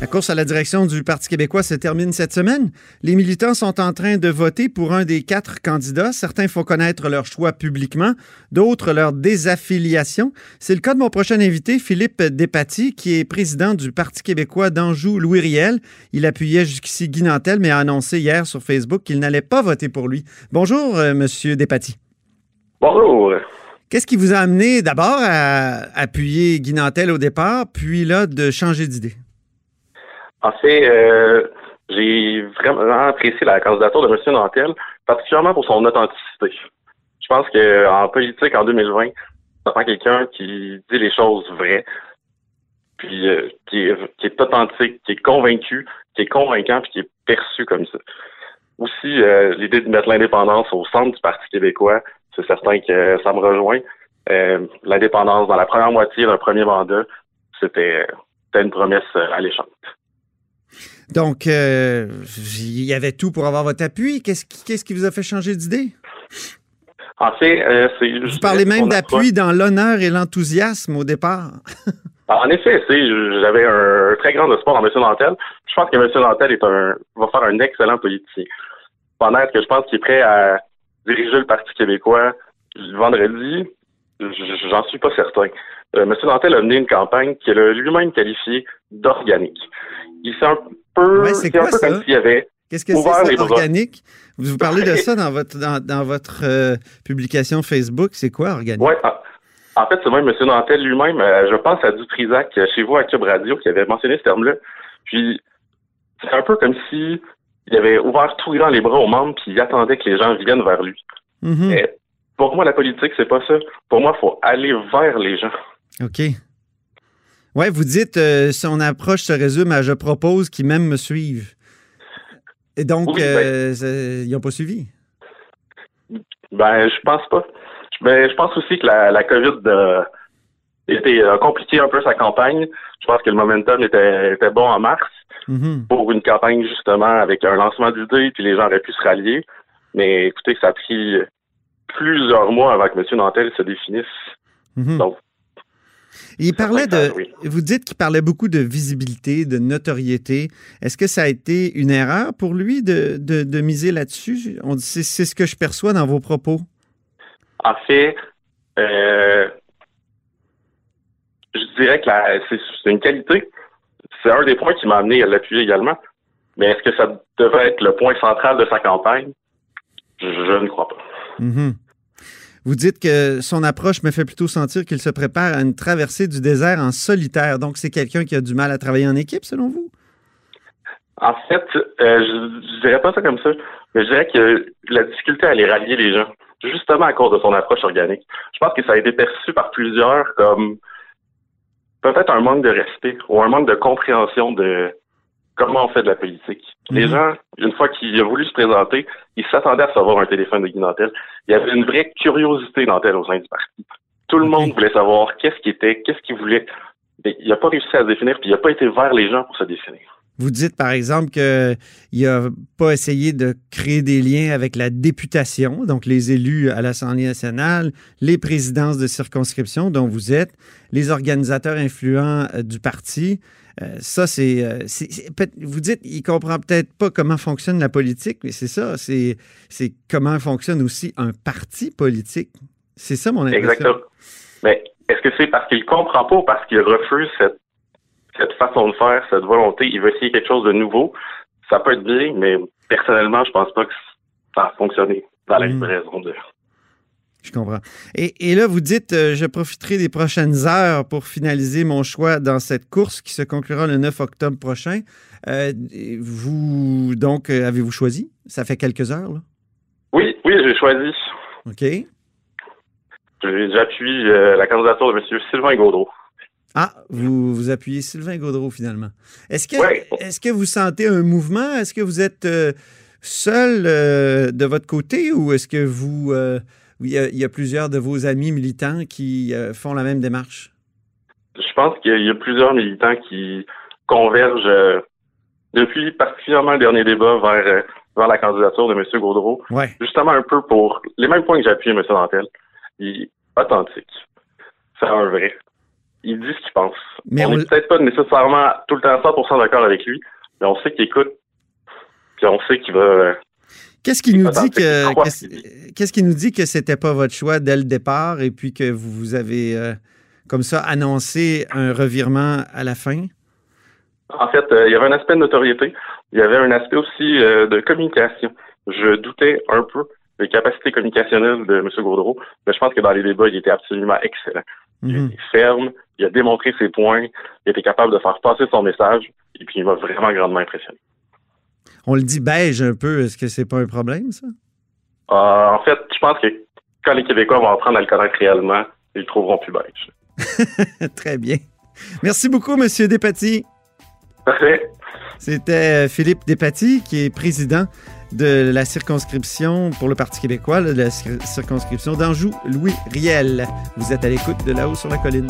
La course à la direction du Parti québécois se termine cette semaine. Les militants sont en train de voter pour un des quatre candidats. Certains font connaître leur choix publiquement, d'autres leur désaffiliation. C'est le cas de mon prochain invité, Philippe Despatie, qui est président du Parti québécois d'Anjou-Louis Riel. Il appuyait jusqu'ici Guy Nantel, mais a annoncé hier sur Facebook qu'il n'allait pas voter pour lui. Bonjour, euh, Monsieur Despatie. Bonjour. Qu'est-ce qui vous a amené d'abord à appuyer Guy Nantel au départ, puis là de changer d'idée? En fait, euh, j'ai vraiment apprécié la candidature de M. Nantel, particulièrement pour son authenticité. Je pense qu'en politique, en 2020, ça prend quelqu'un qui dit les choses vraies, puis euh, qui, est, authentique, qui est convaincu, qui est convaincant, puis qui est perçu comme ça. Aussi, euh, l'idée de mettre l'indépendance au centre du Parti québécois, c'est certain que ça me rejoint. l'indépendance dans la première moitié d'un premier mandat, c'était une promesse alléchante. Donc, euh, il y avait tout pour avoir votre appui. Qu'est-ce qui, qui vous a fait changer d'idée? En fait, euh, c'est. Vous parlez même d'appui dans l'honneur et l'enthousiasme au départ. en effet, j'avais un très grand espoir en M. Nantel. Je pense que M. Nantel est un, va faire un excellent politicien. Pendant que je pense qu'il est prêt à diriger le Parti québécois le vendredi, j'en suis pas certain. Euh, M. Nantel a mené une campagne qu'il a lui-même qualifiée d'organique. Il un c'est quoi ça? Qu'est-ce que c'est organique? Vous parlez de ça dans votre dans, votre euh, publication Facebook. C'est quoi organique? Oui. En fait, c'est même M. Nantel lui-même, euh, je pense à Dutrisac euh, chez vous à Cube Radio qui avait mentionné ce terme-là. Puis c'est un peu comme si il avait ouvert tout grand les bras aux membres puis il attendait que les gens viennent vers lui. Mm-hmm. pour moi, la politique, c'est pas ça. Pour moi, il faut aller vers les gens. OK. Oui, vous dites, euh, son approche se résume à je propose qu'ils même me suivent. Et donc, ben euh, ils n'ont pas suivi? Ben, je pense pas. Mais je pense aussi que la, la COVID a, été, compliqué un peu sa campagne. Je pense que le momentum était, était bon en mars mm-hmm. pour une campagne justement avec un lancement d'idées, puis les gens auraient pu se rallier. Mais écoutez, ça a pris plusieurs mois avant que M. Nantel se définisse. Mm-hmm. Donc, il parlait de. Vous dites qu'il parlait beaucoup de visibilité, de notoriété. Est-ce que ça a été une erreur pour lui de, de, miser là-dessus? C'est ce que je perçois dans vos propos. En fait, euh, je dirais que c'est une qualité. C'est un des points qui m'a amené à l'appuyer également. Mais est-ce que ça devrait être le point central de sa campagne? Je, ne crois pas. Mm-hmm. Vous dites que son approche me fait plutôt sentir qu'il se prépare à une traversée du désert en solitaire. Donc, c'est quelqu'un qui a du mal à travailler en équipe, selon vous? En fait, euh, je, ne dirais pas ça comme ça, mais je dirais que la difficulté à aller rallier les gens, justement à cause de son approche organique. Je pense que ça a été perçu par plusieurs comme peut-être un manque de respect ou un manque de compréhension de comment on fait de la politique. Les mhm. gens, une fois qu'il a voulu se présenter, ils s'attendaient à savoir un téléphone de Guy Nantel. Il y avait une vraie curiosité Nantel au sein du parti. Tout le monde voulait savoir qu'est-ce qu'il était, qu'est-ce qu'il voulait. Mais il n'a pas réussi à se définir, puis il n'a pas été vers les gens pour se définir. Vous dites, par exemple, qu'il n'a pas essayé de créer des liens avec la députation, donc les élus à l'Assemblée nationale, les présidences de circonscription dont vous êtes, les organisateurs influents euh, du parti. Euh, ça, euh, c'est, Vous dites, il comprend peut-être pas comment fonctionne la politique, mais c'est ça, c'est, c'est comment fonctionne aussi un parti politique. C'est ça mon impression. Exactement. Mais est-ce que c'est parce qu'il comprend pas ou parce qu'il refuse cette, cette façon de faire, cette volonté, il veut essayer quelque chose de nouveau? Ça peut être bien, mais personnellement, je pense pas que ça a fonctionné dans la hmm. livraison de. Je comprends. Et, là, vous dites, euh, je profiterai des prochaines heures pour finaliser mon choix dans cette course qui se conclura le 9 octobre prochain. Euh, vous, donc, euh, avez-vous choisi? Ça fait quelques heures, là? Oui, oui, j'ai choisi. OK. J'appuie la candidature de M. Sylvain Gaudreau. Ah, vous, vous appuyez Sylvain Gaudreau, finalement. Est-ce que, est que vous sentez un mouvement? Est-ce que vous êtes seul de votre côté ou est-ce que vous il y, a, plusieurs de vos amis militants qui euh, font la même démarche? Je pense qu'il y a plusieurs militants qui convergent euh, depuis particulièrement le dernier débat vers, euh, vers la candidature de M. Gaudreau, Ouais. justement un peu pour les mêmes points que j'ai appuyé M. Dantel. Il est authentique. C'est un vrai. Il dit ce qu'il pense. Mais on n'est peut-être pas nécessairement tout le temps 100% d'accord avec lui, mais on sait qu'il écoute, puis on sait qu'il va... Qu'est-ce qui nous dit que qu'est-ce qui nous dit que c'était pas votre choix dès le départ et puis que vous, vous avez euh, comme ça annoncé un revirement à la fin? En fait, euh, il y avait un aspect de notoriété. Il y avait un aspect aussi euh, de communication. Je doutais un peu des capacités communicationnelles de M. Gaudreau, mais je pense que dans les débats, il était absolument excellent. Il Mhm. était ferme, il a démontré ses points, il était capable de faire passer son message, et puis il m'a vraiment grandement impressionné. On le dit beige un peu. Est-ce que c'est pas un problème, ça? Euh, en fait, je pense que quand les Québécois vont apprendre à le connaître réellement, ils le trouveront plus beige. Très bien. Merci beaucoup, Monsieur Despatie. Parfait. C'était euh, Philippe Despatie, qui est président de la circonscription pour le Parti québécois, de la cir- circonscription d'Anjou, Louis Riel. Vous êtes à l'écoute de là-haut sur la colline.